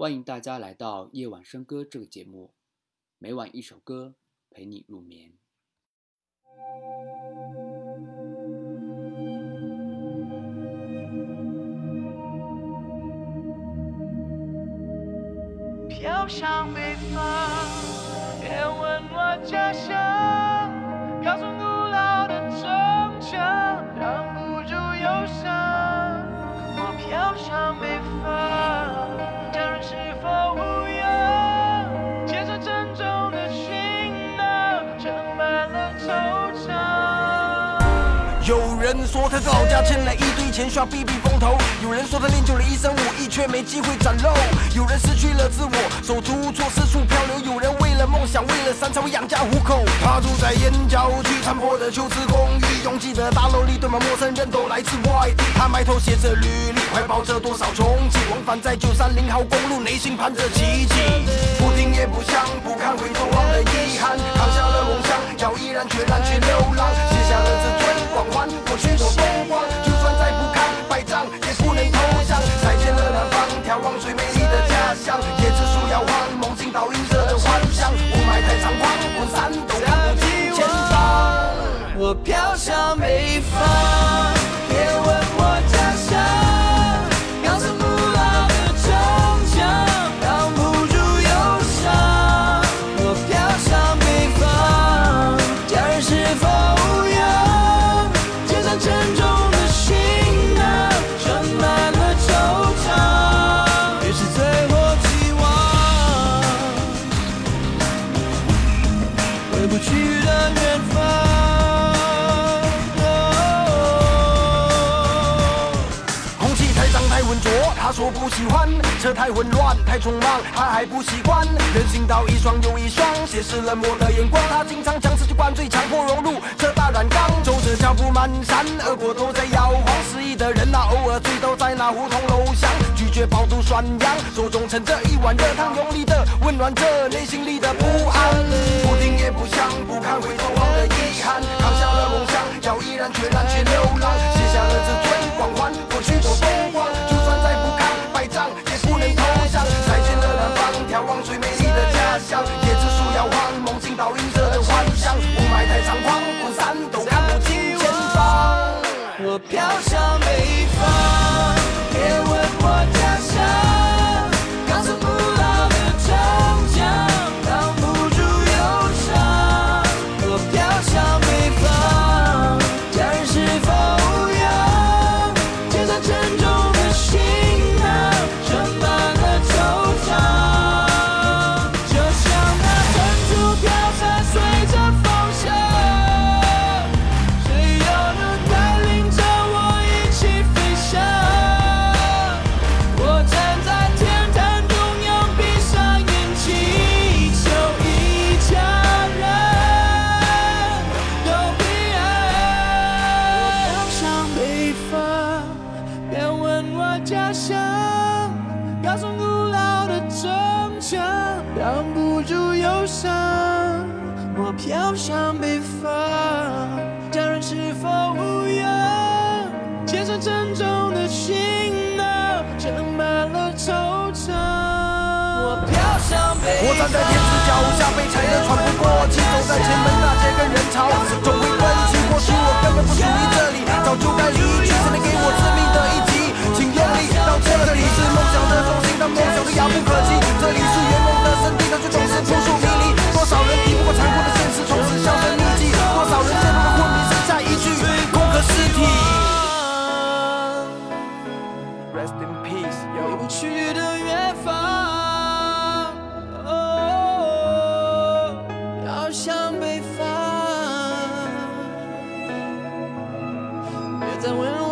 欢迎大家来到夜晚笙歌这个节目，每晚一首歌陪你入眠。飘向北方，别问我家乡，有人说他在老家欠了一堆钱，需要避避风头；有人说他练就了一身武艺，却没机会展露；有人失去了自我，手足无措，四处漂流；有人为了梦想，为了山才会养家糊口。他住在燕郊区残破的旧式公寓，拥挤的大楼里堆满陌生人，都来自外地。他埋头写着履历，怀抱着多少憧憬，往返在九三零号公路，内心盼着奇迹。不听也不想，不堪回头望的遗憾，扛下了梦想，要毅然决然去流浪，环，过去说不喜欢；车太混乱太匆忙，他还不习惯。人行道一双又一双，斜视冷漠的眼光，他经常将自己灌醉，强迫融入这大染缸。走着脚步蹒跚，耳朵都在摇晃。失意的人呐、偶尔醉倒在那胡同楼巷，拒绝饱读涮羊，手中盛着一碗热汤，用力的温暖着内心里的不安。高耸古老的城墙，挡不住忧伤。我飘向北方，家人是否无恙？肩上沉重的行囊，盛满了惆怅。我飘向北方，我站在天子脚下，被踩得喘不过气，走在前门大街跟人潮，总会问起，或许我根本不属于这里，回不去的远方，哦，飘向北方，别再问。